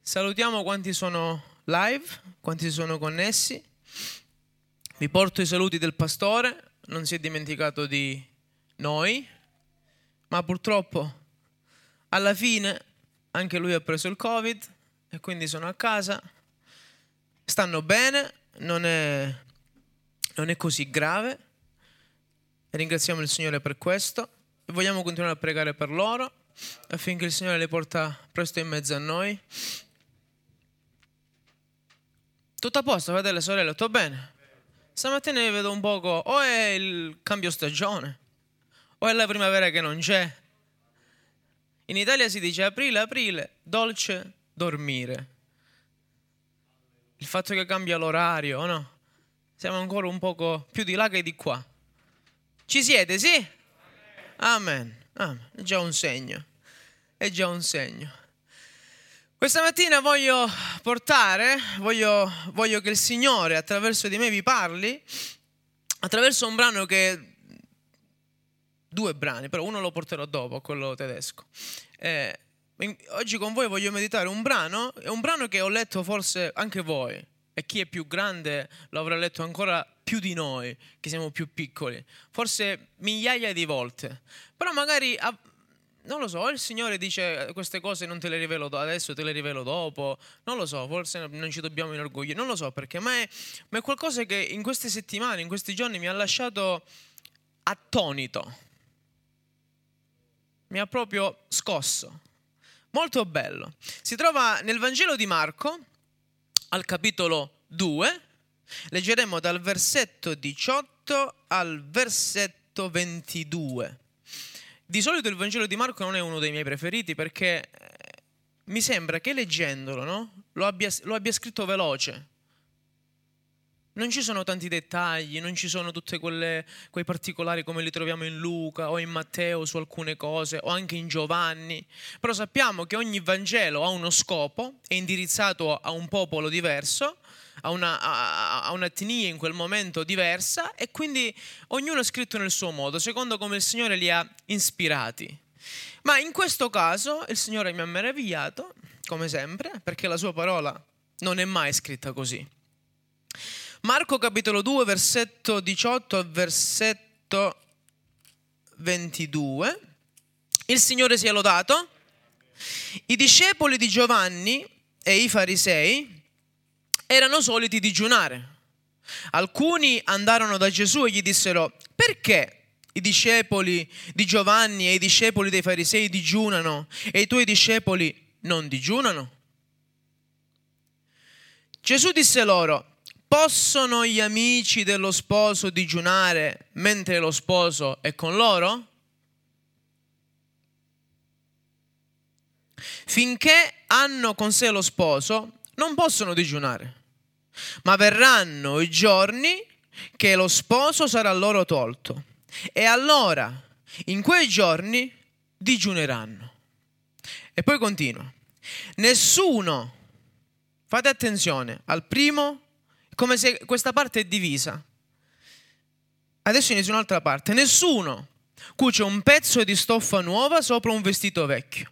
Salutiamo quanti sono live, quanti sono connessi. Vi porto i saluti del pastore, non si è dimenticato di noi, ma purtroppo alla fine anche lui ha preso il Covid e quindi sono a casa. Stanno bene, non è, non è così grave. Ringraziamo il Signore per questo e vogliamo continuare a pregare per loro affinché il Signore li porta presto in mezzo a noi. Tutto a posto, fratello e sorelle, tutto bene? Stamattina vi vedo un poco, o è il cambio stagione, o è la primavera che non c'è. In Italia si dice aprile, aprile, dolce dormire. Il fatto che cambia l'orario, no? Siamo ancora un poco più di là che di qua. Ci siete, sì? Amen. Amen. È già un segno. È già un segno. Questa mattina voglio portare, voglio, voglio che il Signore attraverso di me vi parli, attraverso un brano che due brani, però uno lo porterò dopo, quello tedesco. Eh, oggi con voi voglio meditare un brano, è un brano che ho letto forse anche voi, e chi è più grande lo avrà letto ancora più di noi, che siamo più piccoli, forse migliaia di volte, però magari non lo so, il Signore dice queste cose non te le rivelo adesso, te le rivelo dopo, non lo so, forse non ci dobbiamo inorgogliere, non lo so perché, ma è, ma è qualcosa che in queste settimane, in questi giorni mi ha lasciato attonito, mi ha proprio scosso, molto bello. Si trova nel Vangelo di Marco, al capitolo 2, leggeremo dal versetto 18 al versetto 22. Di solito il Vangelo di Marco non è uno dei miei preferiti perché eh, mi sembra che leggendolo no? lo, abbia, lo abbia scritto veloce. Non ci sono tanti dettagli, non ci sono tutti quei particolari come li troviamo in Luca o in Matteo su alcune cose o anche in Giovanni. Però sappiamo che ogni Vangelo ha uno scopo, è indirizzato a un popolo diverso a, una, a, a un'etnia in quel momento diversa e quindi ognuno è scritto nel suo modo, secondo come il Signore li ha ispirati. Ma in questo caso il Signore mi ha meravigliato, come sempre, perché la sua parola non è mai scritta così. Marco capitolo 2, versetto 18 al versetto 22. Il Signore sia lodato. I discepoli di Giovanni e i farisei erano soliti digiunare. Alcuni andarono da Gesù e gli dissero, perché i discepoli di Giovanni e i discepoli dei farisei digiunano e i tuoi discepoli non digiunano? Gesù disse loro, possono gli amici dello sposo digiunare mentre lo sposo è con loro? Finché hanno con sé lo sposo, non possono digiunare, ma verranno i giorni che lo sposo sarà loro tolto e allora in quei giorni digiuneranno. E poi continua. Nessuno, fate attenzione al primo, come se questa parte è divisa. Adesso inizia un'altra parte. Nessuno cuce un pezzo di stoffa nuova sopra un vestito vecchio,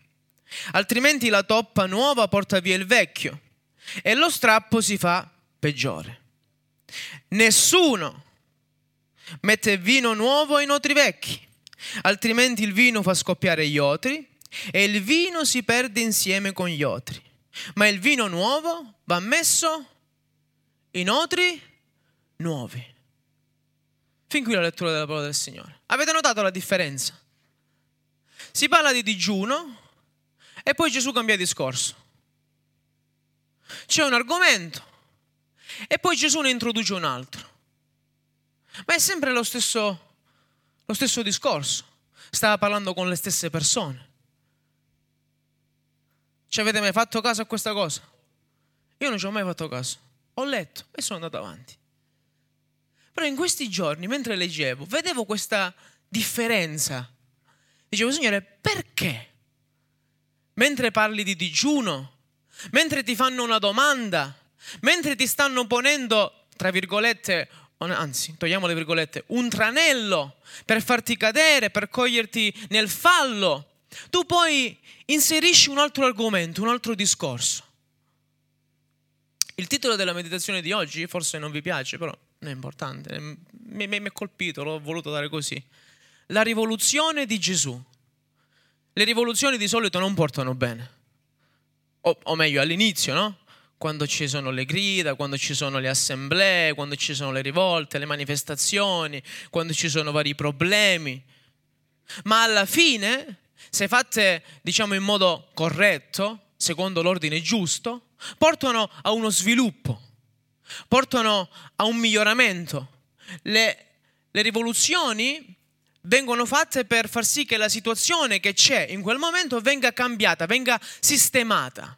altrimenti la toppa nuova porta via il vecchio e lo strappo si fa peggiore. Nessuno mette vino nuovo in otri vecchi, altrimenti il vino fa scoppiare gli otri e il vino si perde insieme con gli otri. Ma il vino nuovo va messo in otri nuovi. Fin qui la lettura della parola del Signore. Avete notato la differenza? Si parla di digiuno e poi Gesù cambia discorso c'è un argomento e poi Gesù ne introduce un altro. Ma è sempre lo stesso, lo stesso discorso. Stava parlando con le stesse persone. Ci avete mai fatto caso a questa cosa? Io non ci ho mai fatto caso. Ho letto e sono andato avanti. Però in questi giorni, mentre leggevo, vedevo questa differenza. Dicevo, Signore, perché? Mentre parli di digiuno, mentre ti fanno una domanda, mentre ti stanno ponendo, tra virgolette, anzi, togliamo le virgolette, un tranello per farti cadere, per coglierti nel fallo. tu poi inserisci un altro argomento, un altro discorso. Il titolo della meditazione di oggi forse non vi piace, però è importante, mi, mi, mi è colpito, l'ho voluto dare così. La rivoluzione di Gesù. Le rivoluzioni di solito non portano bene, o, o meglio all'inizio, no? Quando ci sono le grida, quando ci sono le assemblee, quando ci sono le rivolte, le manifestazioni, quando ci sono vari problemi. Ma alla fine, se fatte diciamo in modo corretto, secondo l'ordine giusto, portano a uno sviluppo, portano a un miglioramento. Le, le rivoluzioni vengono fatte per far sì che la situazione che c'è in quel momento venga cambiata, venga sistemata.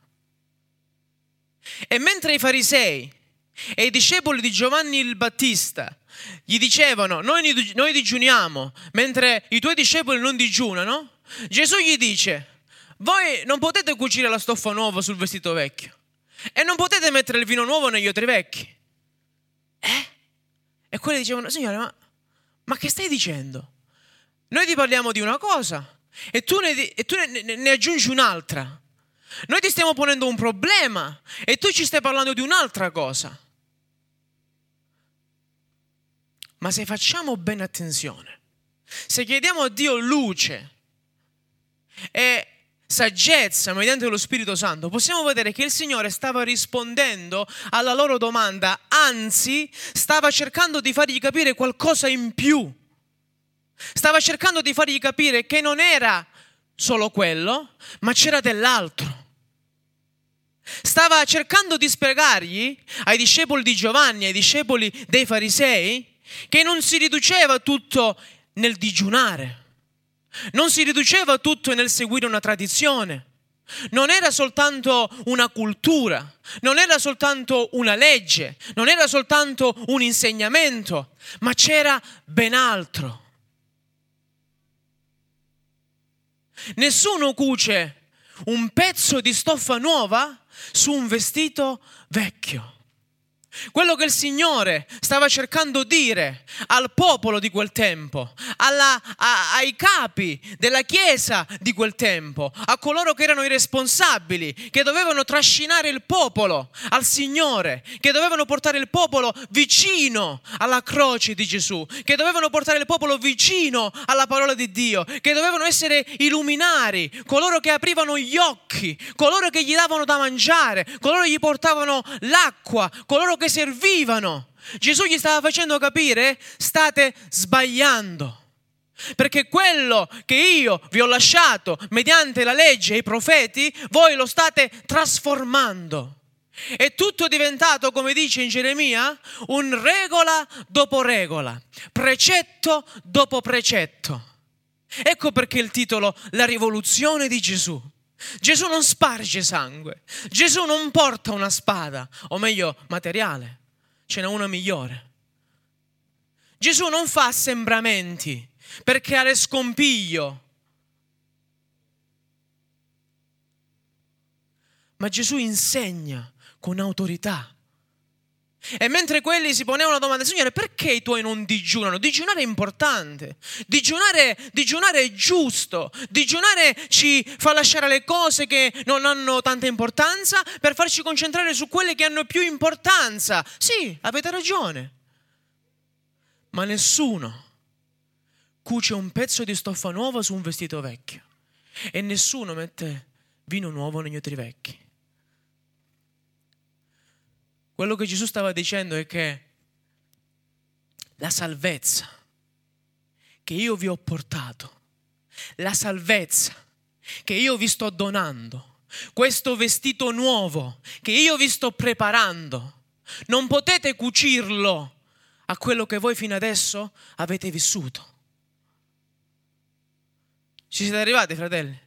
E mentre i farisei e i discepoli di Giovanni il Battista gli dicevano noi, noi digiuniamo mentre i tuoi discepoli non digiunano, Gesù gli dice voi non potete cucire la stoffa nuova sul vestito vecchio e non potete mettere il vino nuovo negli otri vecchi. Eh? E quelli dicevano, Signore, ma, ma che stai dicendo? Noi ti parliamo di una cosa e tu, ne, e tu ne, ne, ne aggiungi un'altra. Noi ti stiamo ponendo un problema e tu ci stai parlando di un'altra cosa. Ma se facciamo bene attenzione, se chiediamo a Dio luce e saggezza mediante lo Spirito Santo, possiamo vedere che il Signore stava rispondendo alla loro domanda, anzi stava cercando di fargli capire qualcosa in più. Stava cercando di fargli capire che non era solo quello, ma c'era dell'altro. Stava cercando di spiegargli ai discepoli di Giovanni, ai discepoli dei farisei, che non si riduceva tutto nel digiunare, non si riduceva tutto nel seguire una tradizione, non era soltanto una cultura, non era soltanto una legge, non era soltanto un insegnamento, ma c'era ben altro. Nessuno cuce un pezzo di stoffa nuova su un vestito vecchio. Quello che il Signore stava cercando di dire al popolo di quel tempo, alla, a, ai capi della Chiesa di quel tempo, a coloro che erano i responsabili, che dovevano trascinare il popolo al Signore, che dovevano portare il popolo vicino alla croce di Gesù, che dovevano portare il popolo vicino alla parola di Dio, che dovevano essere i luminari, coloro che aprivano gli occhi, coloro che gli davano da mangiare, coloro che gli portavano l'acqua, coloro che che servivano. Gesù gli stava facendo capire, state sbagliando. Perché quello che io vi ho lasciato mediante la legge e i profeti, voi lo state trasformando. È tutto diventato, come dice in Geremia, un regola dopo regola, precetto dopo precetto. Ecco perché il titolo La rivoluzione di Gesù. Gesù non sparge sangue, Gesù non porta una spada, o meglio materiale, ce n'è una migliore. Gesù non fa assembramenti per creare scompiglio, ma Gesù insegna con autorità. E mentre quelli si ponevano la domanda, Signore, perché i tuoi non digiunano? Digiunare è importante, digiunare, digiunare è giusto, digiunare ci fa lasciare le cose che non hanno tanta importanza per farci concentrare su quelle che hanno più importanza. Sì, avete ragione, ma nessuno cuce un pezzo di stoffa nuova su un vestito vecchio e nessuno mette vino nuovo negli otri vecchi. Quello che Gesù stava dicendo è che la salvezza che io vi ho portato, la salvezza che io vi sto donando, questo vestito nuovo che io vi sto preparando, non potete cucirlo a quello che voi fino adesso avete vissuto. Ci siete arrivati, fratelli?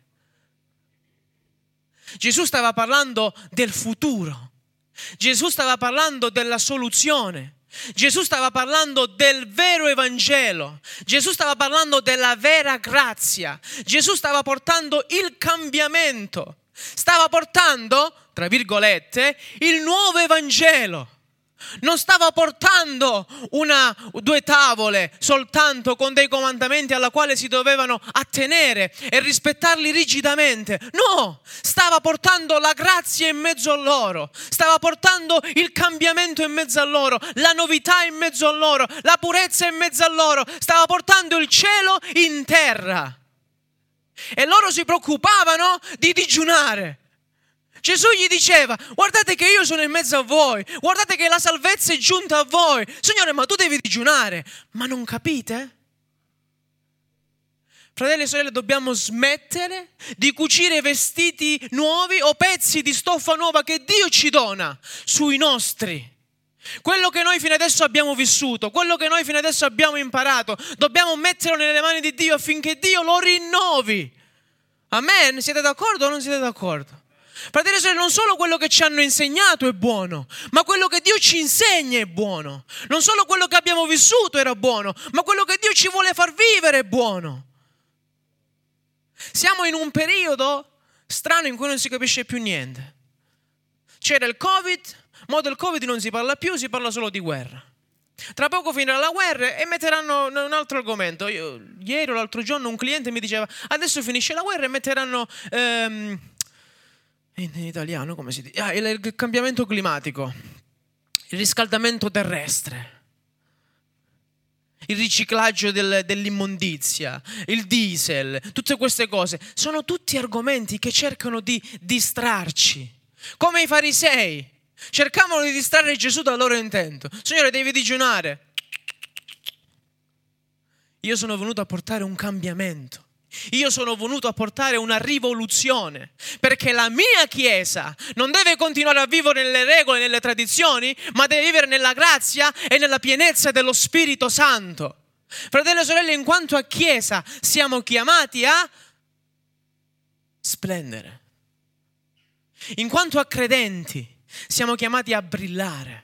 Gesù stava parlando del futuro Gesù stava parlando della soluzione. Gesù stava parlando del vero Evangelo, Gesù stava parlando della vera grazia, Gesù stava portando il cambiamento, stava portando, tra virgolette, il nuovo Evangelo. Non stava portando una, due tavole soltanto con dei comandamenti alla quale si dovevano attenere e rispettarli rigidamente. No, stava portando la grazia in mezzo a loro, stava portando il cambiamento in mezzo a loro, la novità in mezzo a loro, la purezza in mezzo a loro, stava portando il cielo in terra. E loro si preoccupavano di digiunare. Gesù gli diceva, guardate che io sono in mezzo a voi, guardate che la salvezza è giunta a voi. Signore, ma tu devi digiunare. Ma non capite? Fratelli e sorelle, dobbiamo smettere di cucire vestiti nuovi o pezzi di stoffa nuova che Dio ci dona sui nostri. Quello che noi fino adesso abbiamo vissuto, quello che noi fino adesso abbiamo imparato, dobbiamo metterlo nelle mani di Dio affinché Dio lo rinnovi. Amen? Siete d'accordo o non siete d'accordo? Fratelli e sorelle, non solo quello che ci hanno insegnato è buono, ma quello che Dio ci insegna è buono. Non solo quello che abbiamo vissuto era buono, ma quello che Dio ci vuole far vivere è buono. Siamo in un periodo strano in cui non si capisce più niente. C'era il Covid, ma del Covid non si parla più, si parla solo di guerra. Tra poco finirà la guerra e metteranno un altro argomento. Io, ieri o l'altro giorno un cliente mi diceva adesso finisce la guerra e metteranno... Ehm, in, italiano come si dice? Ah, il, cambiamento climatico, il riscaldamento terrestre il riciclaggio del, dell'immondizia, il diesel, tutte queste cose, sono tutti argomenti che cercano di distrarci. Come i farisei cercavano di distrarre Gesù dal loro intento. Signore, devi digiunare. Io sono venuto a portare un cambiamento. Io sono venuto a portare una rivoluzione, perché la mia Chiesa non deve continuare a vivere nelle regole, nelle tradizioni, ma deve vivere nella grazia e nella pienezza dello Spirito Santo. Fratelli e sorelle, in quanto a Chiesa siamo chiamati a splendere. In quanto a credenti siamo chiamati a brillare.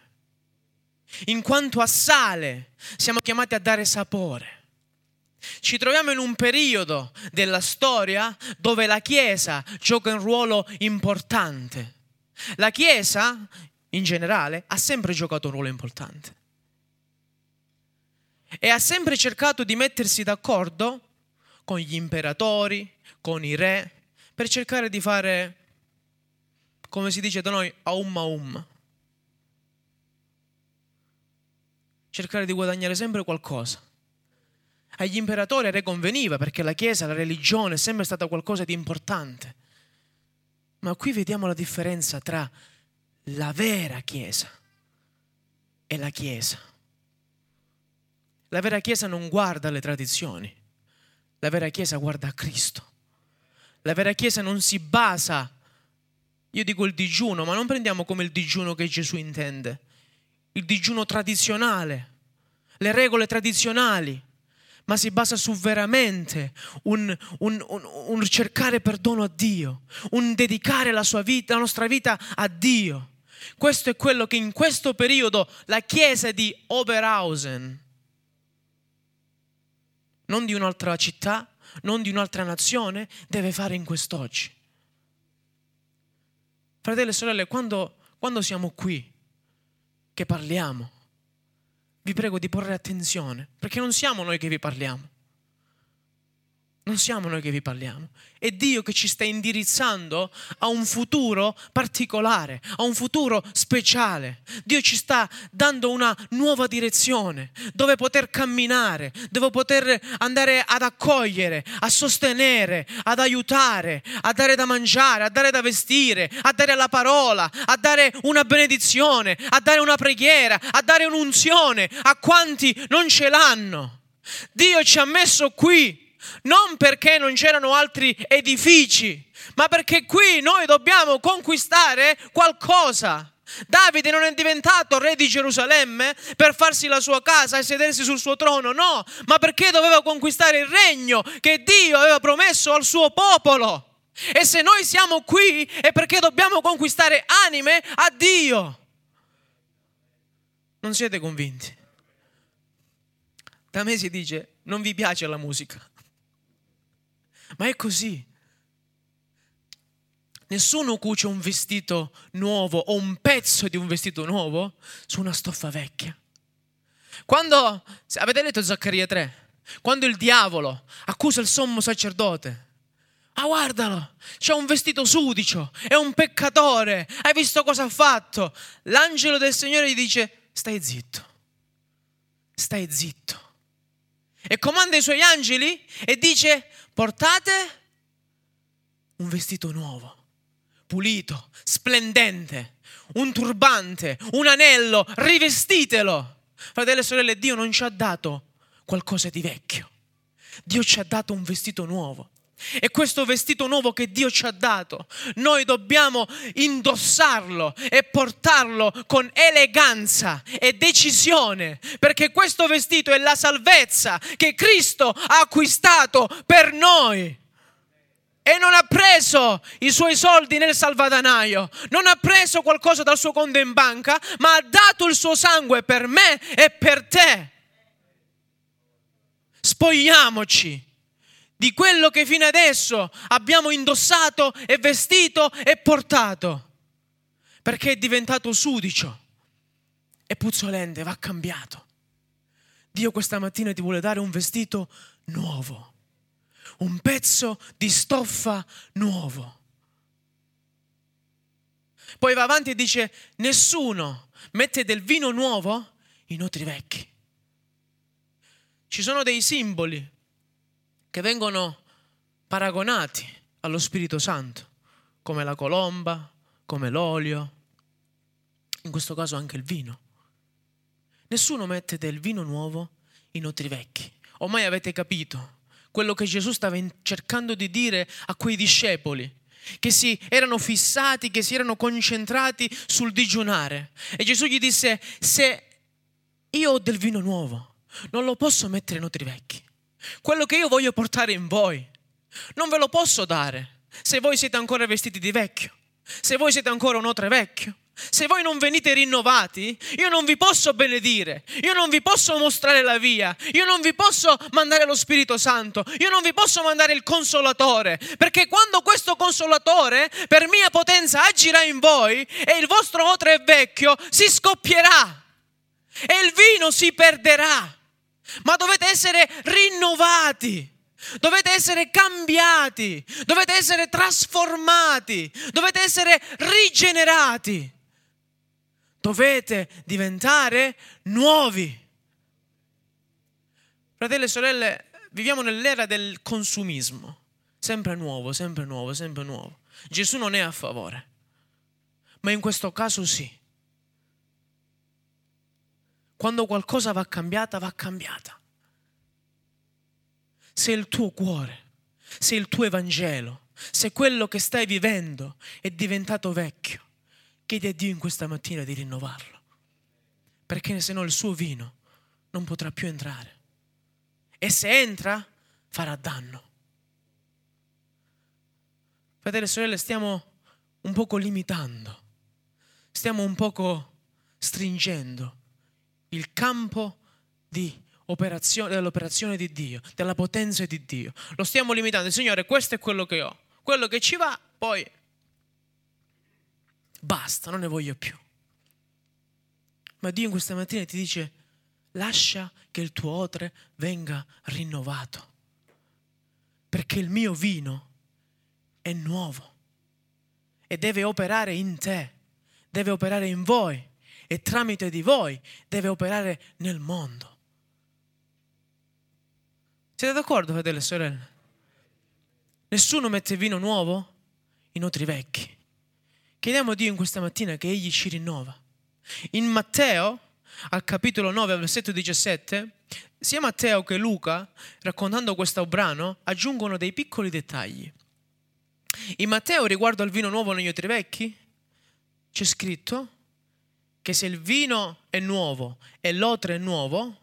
In quanto a sale siamo chiamati a dare sapore. Ci troviamo in un periodo della storia dove la Chiesa gioca un ruolo importante. La Chiesa, in generale, ha sempre giocato un ruolo importante. E ha sempre cercato di mettersi d'accordo con gli imperatori, con i re, per cercare di fare, come si dice da noi, aum aum. Cercare di guadagnare sempre qualcosa. Agli imperatori a re conveniva perché la Chiesa, la religione è sempre stata qualcosa di importante. Ma qui vediamo la differenza tra la vera Chiesa e la Chiesa. La vera Chiesa non guarda le tradizioni, la vera Chiesa guarda a Cristo. La vera Chiesa non si basa, io dico il digiuno, ma non prendiamo come il digiuno che Gesù intende, il digiuno tradizionale, le regole tradizionali ma si basa su veramente un, un, un, un, cercare perdono a Dio, un dedicare la, vita, la nostra vita a Dio. Questo è quello che in questo periodo la chiesa di Oberhausen, non di un'altra città, non di un'altra nazione, deve fare in quest'oggi. Fratelli e sorelle, quando, quando siamo qui, che parliamo, vi prego di porre attenzione, perché non siamo noi che vi parliamo. Non siamo noi che vi parliamo, è Dio che ci sta indirizzando a un futuro particolare, a un futuro speciale. Dio ci sta dando una nuova direzione dove poter camminare, dove poter andare ad accogliere, a sostenere, ad aiutare, a dare da mangiare, a dare da vestire, a dare la parola, a dare una benedizione, a dare una preghiera, a dare un'unzione a quanti non ce l'hanno. Dio ci ha messo qui non perché non c'erano altri edifici, ma perché qui noi dobbiamo conquistare qualcosa. Davide non è diventato re di Gerusalemme per farsi la sua casa e sedersi sul suo trono, no, ma perché doveva conquistare il regno che Dio aveva promesso al suo popolo. E se noi siamo qui è perché dobbiamo conquistare anime a Dio. Non siete convinti? Da me si dice, non vi piace la musica. Ma è così. Nessuno cuce un vestito nuovo o un pezzo di un vestito nuovo su una stoffa vecchia. Quando, avete letto Zaccaria 3? Quando il diavolo accusa il sommo sacerdote. Ah, guardalo, c'ha un vestito sudicio, è un peccatore, hai visto cosa ha fatto? L'angelo del Signore gli dice, stai zitto, stai zitto. E comanda i suoi angeli e dice, portate un vestito nuovo, pulito, splendente, un turbante, un anello, rivestitelo. Fratelli e sorelle, Dio non ci ha dato qualcosa di vecchio. Dio ci ha dato un vestito nuovo. E questo vestito nuovo che Dio ci ha dato, noi dobbiamo indossarlo e portarlo con eleganza e decisione, perché questo vestito è la salvezza che Cristo ha acquistato per noi. E non ha preso i suoi soldi nel salvadanaio, non ha preso qualcosa dal suo conto in banca, ma ha dato il suo sangue per me e per te spogliamoci di quello che fino adesso abbiamo indossato e vestito e portato, perché è diventato sudicio e puzzolente, va cambiato. Dio questa mattina ti vuole dare un vestito nuovo, un pezzo di stoffa nuovo. Poi va avanti e dice, nessuno mette del vino nuovo in otri vecchi ci sono dei simboli che vengono paragonati allo Spirito Santo, come la colomba, come l'olio, in questo caso anche il vino. Nessuno mette del vino nuovo in otri vecchi. Ormai avete capito quello che Gesù stava cercando di dire a quei discepoli che si erano fissati, che si erano concentrati sul digiunare. E Gesù gli disse, se io ho del vino nuovo, non lo posso mettere in otri vecchi. Quello che io voglio portare in voi, non ve lo posso dare se voi siete ancora vestiti di vecchio, se voi siete ancora un otre vecchio. Se voi non venite rinnovati, io non vi posso benedire, io non vi posso mostrare la via, io non vi posso mandare lo Spirito Santo, io non vi posso mandare il consolatore, perché quando questo consolatore per mia potenza agirà in voi e il vostro otre vecchio si scoppierà e il vino si perderà ma dovete essere rinnovati. Dovete essere cambiati, dovete essere trasformati, dovete essere rigenerati. Dovete diventare nuovi. Fratelli e sorelle, viviamo nell'era del consumismo. Sempre nuovo, sempre nuovo, sempre nuovo. Gesù non è a favore, ma in questo caso sì. Quando qualcosa va cambiata, va cambiata. Se il tuo cuore, se il tuo Evangelo, se quello che stai vivendo è diventato vecchio, chiedi a Dio in questa mattina di rinnovarlo. Perché se no il suo vino non potrà più entrare. E se entra, farà danno. Fratelli e sorelle, stiamo un poco limitando, stiamo un poco stringendo il campo dell'operazione di Dio, della potenza di Dio. Lo stiamo limitando. Signore, questo è quello che ho. Quello che ci va, poi basta, non ne voglio più. Ma Dio in questa mattina ti dice, lascia che il tuo otre venga rinnovato, perché il mio vino è nuovo e deve operare in te, deve operare in voi e tramite di voi deve operare nel mondo. Siete d'accordo, fratelli e sorelle? Nessuno mette vino nuovo in otri vecchi. Chiediamo a Dio in questa mattina che Egli ci rinnova. In Matteo, al capitolo 9, versetto 17, sia Matteo che Luca, raccontando questo brano, aggiungono dei piccoli dettagli. In Matteo, riguardo al vino nuovo negli otri vecchi, c'è scritto che se il vino è nuovo e l'otre è nuovo,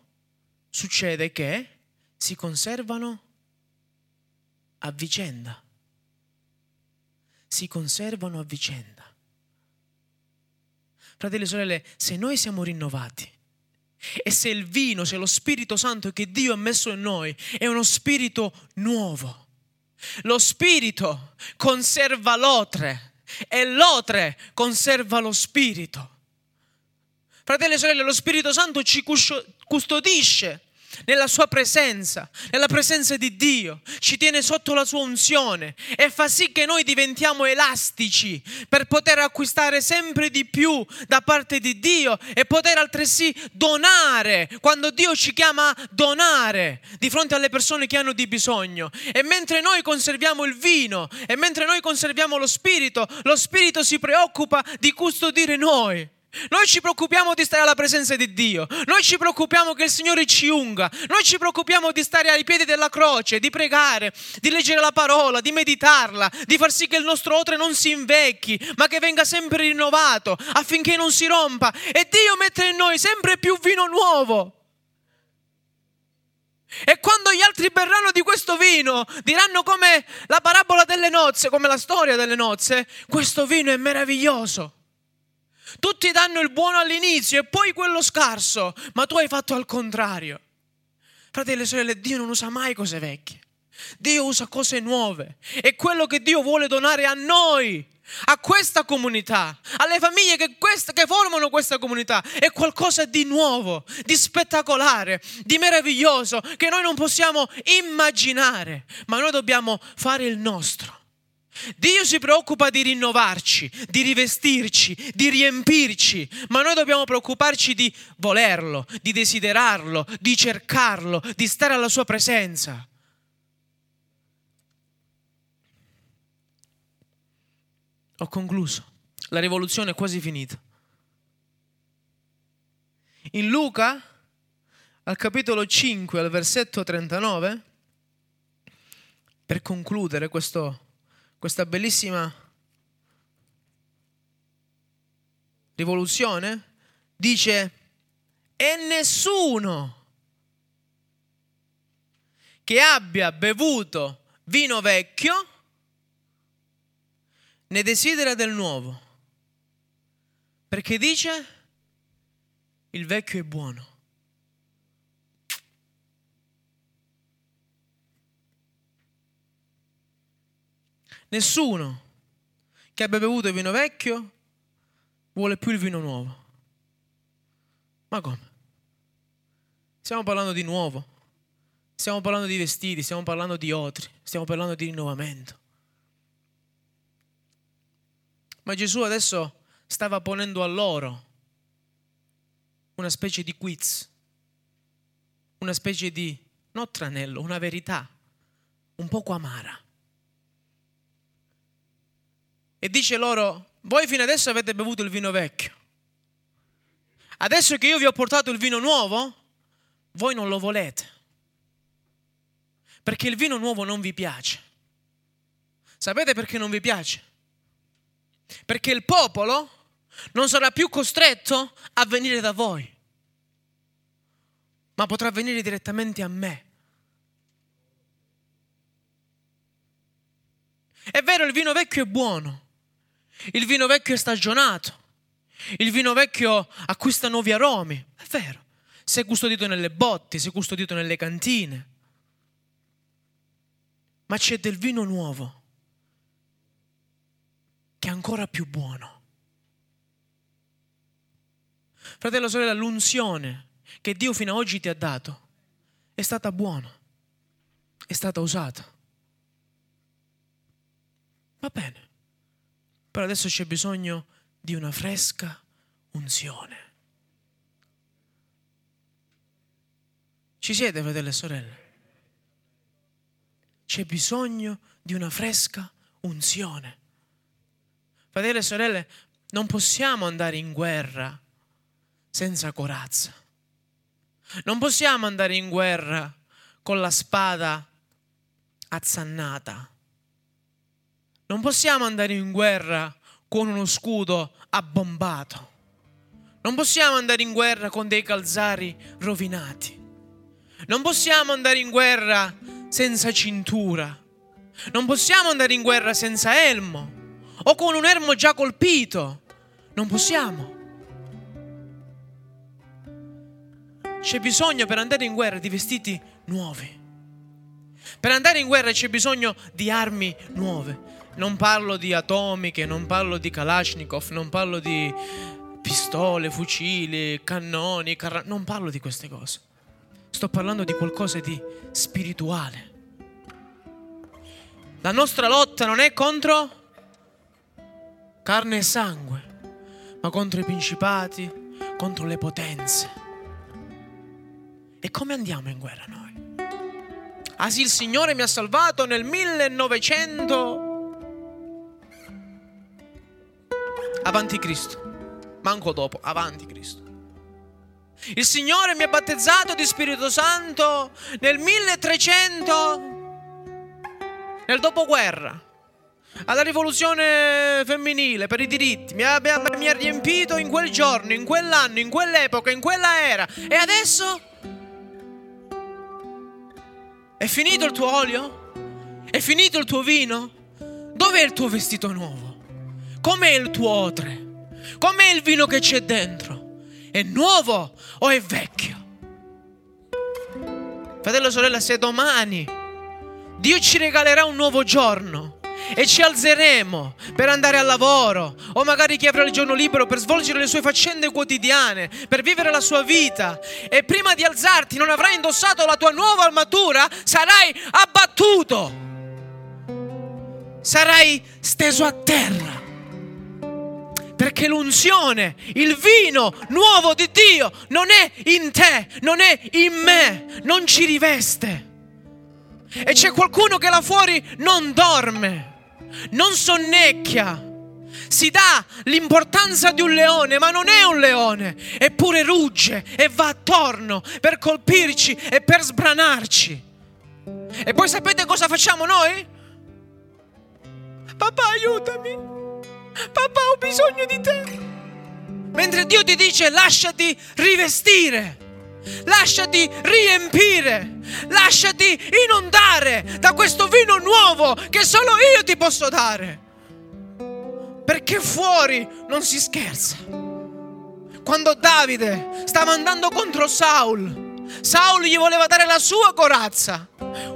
succede che si conservano a vicenda. Si conservano a vicenda. Fratelli e sorelle, se noi siamo rinnovati e se il vino, se lo Spirito Santo che Dio ha messo in noi è uno spirito nuovo, lo Spirito conserva l'otre e l'otre conserva lo spirito. Fratelli e sorelle, lo Spirito Santo ci custodisce nella sua presenza, nella presenza di Dio, ci tiene sotto la sua unzione e fa sì che noi diventiamo elastici per poter acquistare sempre di più da parte di Dio e poter altresì donare quando Dio ci chiama a donare di fronte alle persone che hanno di bisogno. E mentre noi conserviamo il vino e mentre noi conserviamo lo spirito, lo spirito si preoccupa di custodire noi. Noi ci preoccupiamo di stare alla presenza di Dio, noi ci preoccupiamo che il Signore ci unga, noi ci preoccupiamo di stare ai piedi della croce, di pregare, di leggere la parola, di meditarla, di far sì che il nostro otre non si invecchi, ma che venga sempre rinnovato affinché non si rompa. E Dio mette in noi sempre più vino nuovo. E quando gli altri berranno di questo vino, diranno come la parabola delle nozze, come la storia delle nozze, questo vino è meraviglioso. Tutti danno il buono all'inizio e poi quello scarso, ma tu hai fatto al contrario. Fratelli e sorelle, Dio non usa mai cose vecchie. Dio usa cose nuove. E quello che Dio vuole donare a noi, a questa comunità, alle famiglie che, questa, che formano questa comunità, è qualcosa di nuovo, di spettacolare, di meraviglioso, che noi non possiamo immaginare, ma noi dobbiamo fare il nostro. Dio si preoccupa di rinnovarci, di rivestirci, di riempirci, ma noi dobbiamo preoccuparci di volerlo, di desiderarlo, di cercarlo, di stare alla sua presenza. Ho concluso, la rivoluzione è quasi finita. In Luca, al capitolo 5, al versetto 39, per concludere questo questa bellissima rivoluzione, dice, e nessuno che abbia bevuto vino vecchio ne desidera del nuovo, perché dice, il vecchio è buono. Nessuno che abbia bevuto il vino vecchio vuole più il vino nuovo. Ma come? Stiamo parlando di nuovo, stiamo parlando di vestiti, stiamo parlando di otri, stiamo parlando di rinnovamento. Ma Gesù adesso stava ponendo a loro una specie di quiz, una specie di, non tranello, una verità un poco amara e dice loro, voi fino adesso avete bevuto il vino vecchio. Adesso che io vi ho portato il vino nuovo, voi non lo volete. Perché il vino nuovo non vi piace. Sapete perché non vi piace? Perché il popolo non sarà più costretto a venire da voi, ma potrà venire direttamente a me. È vero, il vino vecchio è buono, il vino vecchio è stagionato. Il vino vecchio acquista nuovi aromi. È vero. Si è custodito nelle botti, si è custodito nelle cantine. Ma c'è del vino nuovo che è ancora più buono. Fratello, sorella, l'unzione che Dio fino ad oggi ti ha dato è stata buona, è stata usata. Va bene. Però adesso c'è bisogno di una fresca unzione. Ci siete, fratelli e sorelle? C'è bisogno di una fresca unzione. Fratelli e sorelle, non possiamo andare in guerra senza corazza. Non possiamo andare in guerra con la spada azzannata. Non possiamo andare in guerra con uno scudo abbombato. Non possiamo andare in guerra con dei calzari rovinati. Non possiamo andare in guerra senza cintura. Non possiamo andare in guerra senza elmo o con un elmo già colpito. Non possiamo. C'è bisogno per andare in guerra di vestiti nuovi. Per andare in guerra c'è bisogno di armi nuove. Non parlo di atomiche, non parlo di Kalashnikov, non parlo di pistole, fucili, cannoni, carra- non parlo di queste cose. Sto parlando di qualcosa di spirituale. La nostra lotta non è contro carne e sangue, ma contro i principati, contro le potenze. E come andiamo in guerra noi? Ah sì, il Signore mi ha salvato nel 1900 avanti Cristo. Manco dopo, avanti Cristo. Il Signore mi ha battezzato di Spirito Santo nel 1300 nel dopoguerra alla rivoluzione femminile per i diritti, mi ha, mi ha, riempito in quel giorno, in quell'anno, in quell'epoca, in quella era. E adesso? È finito il tuo olio? È finito il tuo vino? Dov'è il tuo vestito nuovo? Com'è il tuo otre? Com'è il vino che c'è dentro? È nuovo o è vecchio? Fratello, sorella, se domani Dio ci regalerà un nuovo giorno, e ci alzeremo per andare al lavoro o magari chi avrà il giorno libero per svolgere le sue faccende quotidiane, per vivere la sua vita e prima di alzarti non avrai indossato la tua nuova armatura, sarai abbattuto. Sarai steso a terra. Perché l'unzione, il vino nuovo di Dio non è in te, non è in me, non ci riveste. E c'è qualcuno che là fuori non dorme non sonnecchia. Si dà l'importanza di un leone, ma non è un leone, eppure rugge e va attorno per colpirci e per sbranarci. E poi sapete cosa facciamo noi? Papà, aiutami. Papà, ho bisogno di te. Mentre Dio ti dice lasciati rivestire. Lasciati riempire, lasciati inondare da questo vino nuovo che solo io ti posso dare. Perché fuori non si scherza. Quando Davide stava andando contro Saul, Saul gli voleva dare la sua corazza,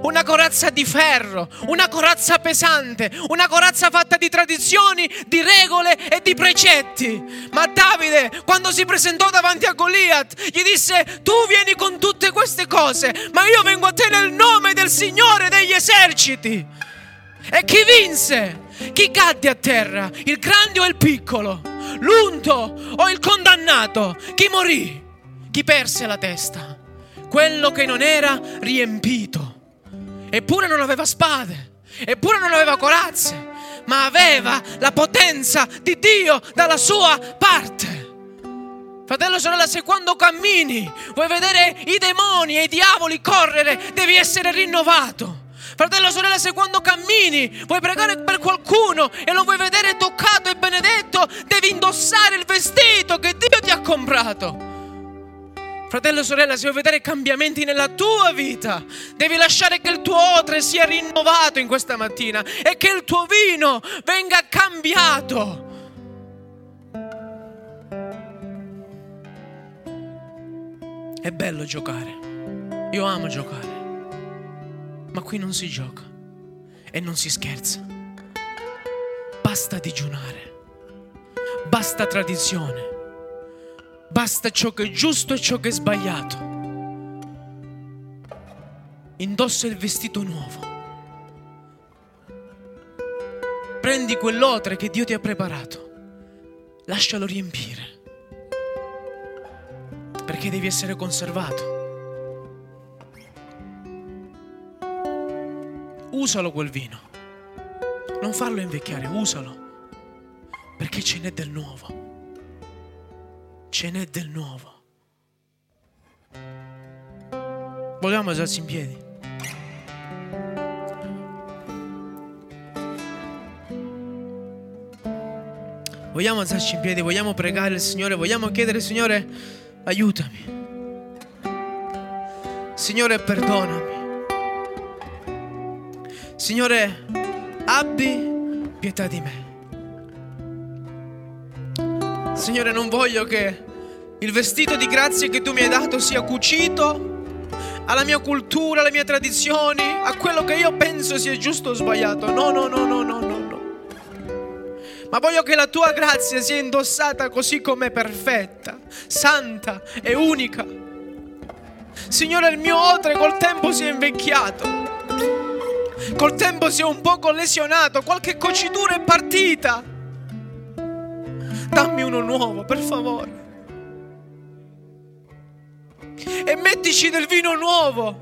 una corazza di ferro, una corazza pesante, una corazza fatta di tradizioni, di regole e di precetti. Ma Davide, quando si presentò davanti a Goliath, gli disse, tu vieni con tutte queste cose, ma io vengo a te nel nome del Signore degli eserciti. E chi vinse? Chi cadde a terra? Il grande o il piccolo? L'unto o il condannato? Chi morì? Chi perse la testa? Quello che non era riempito. Eppure non aveva spade, eppure non aveva corazze, ma aveva la potenza di Dio dalla sua parte. Fratello, sorella, se quando cammini vuoi vedere i demoni e i diavoli correre, devi essere rinnovato. Fratello, sorella, se quando cammini vuoi pregare per qualcuno e lo vuoi vedere toccato e benedetto, devi indossare il vestito che Dio ti ha comprato. Fratello, sorella, se vuoi vedere cambiamenti nella tua vita, devi lasciare che il tuo odre sia rinnovato in questa mattina e che il tuo vino venga cambiato. È bello giocare. Io amo giocare. Ma qui non si gioca e non si scherza. Basta digiunare. Basta tradizione Basta ciò che è giusto e ciò che è sbagliato. Indossa il vestito nuovo. Prendi quell'otre che Dio ti ha preparato. Lascialo riempire. Perché devi essere conservato. Usalo quel vino. Non farlo invecchiare, usalo. Perché ce n'è del nuovo ce n'è del nuovo. Vogliamo alzarci in piedi? Vogliamo alzarci in piedi, vogliamo pregare il Signore, vogliamo chiedere, Signore, aiutami. Signore, perdonami. Signore, abbi pietà di me. Signore, non voglio che il vestito di grazia che tu mi hai dato sia cucito alla mia cultura, alle mie tradizioni, a quello che io penso sia giusto o sbagliato. No, no, no, no, no, no, ma voglio che la tua grazia sia indossata così come perfetta, santa e unica. Signore, il mio odre col tempo si è invecchiato. Col tempo si è un poco lesionato, qualche cocitura è partita. Dammi uno nuovo, per favore. E mettici del vino nuovo,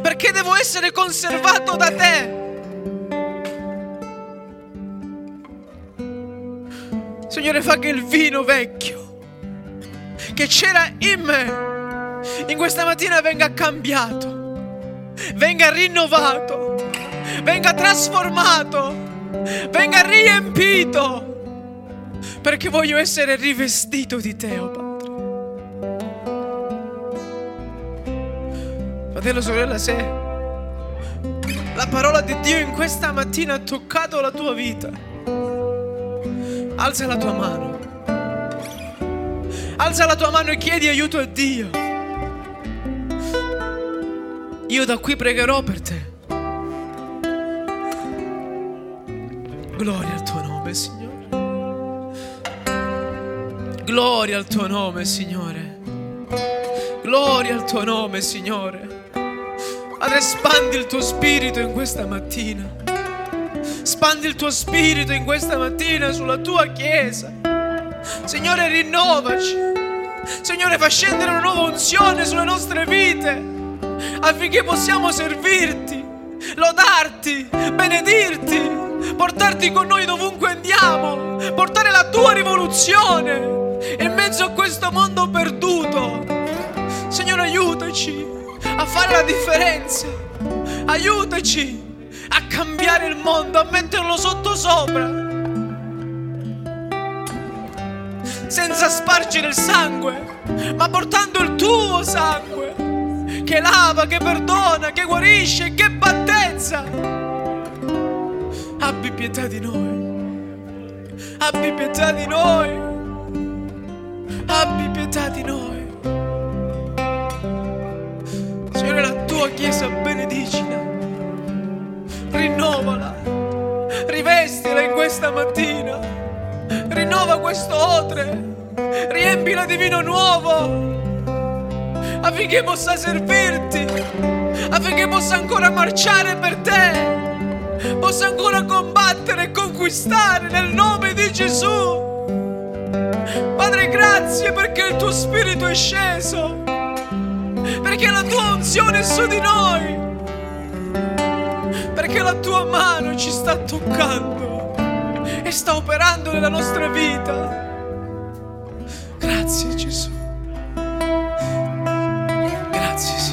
perché devo essere conservato da te. Signore, fa che il vino vecchio che c'era in me in questa mattina venga cambiato, venga rinnovato, venga trasformato, venga riempito, perché voglio essere rivestito di te, oh Padre. Fratello, sorella, se la parola di Dio in questa mattina ha toccato la tua vita, Alza la tua mano. Alza la tua mano e chiedi aiuto a Dio. Io da qui pregherò per te. Gloria al tuo nome, Signore. Gloria al tuo nome, Signore. Gloria al tuo nome, Signore. Padre, espandi il tuo spirito in questa mattina. Spandi il tuo spirito in questa mattina sulla tua chiesa. Signore, rinnovaci. Signore, fa scendere una nuova unzione sulle nostre vite affinché possiamo servirti, lodarti, benedirti, portarti con noi dovunque andiamo, portare la tua rivoluzione in mezzo a questo mondo perduto. Signore, aiutaci a fare la differenza. Aiutaci a cambiare il mondo, a metterlo sotto sopra. Senza spargere il sangue, ma portando il tuo sangue, che lava, che perdona, che guarisce, che battezza. Abbi pietà di noi. Abbi pietà di noi. Abbi pietà di noi. Signore, la tua Chiesa benedicina rinnovala, rivestila in questa mattina, rinnova questo odre, riempila di vino nuovo affinché possa servirti, affinché possa ancora marciare per te, possa ancora combattere e conquistare nel nome di Gesù. Padre, grazie perché il tuo spirito è sceso, perché la tua unzione è su di noi, perché la tua mano ci sta toccando e sta operando nella nostra vita. Grazie Gesù. Grazie Signore.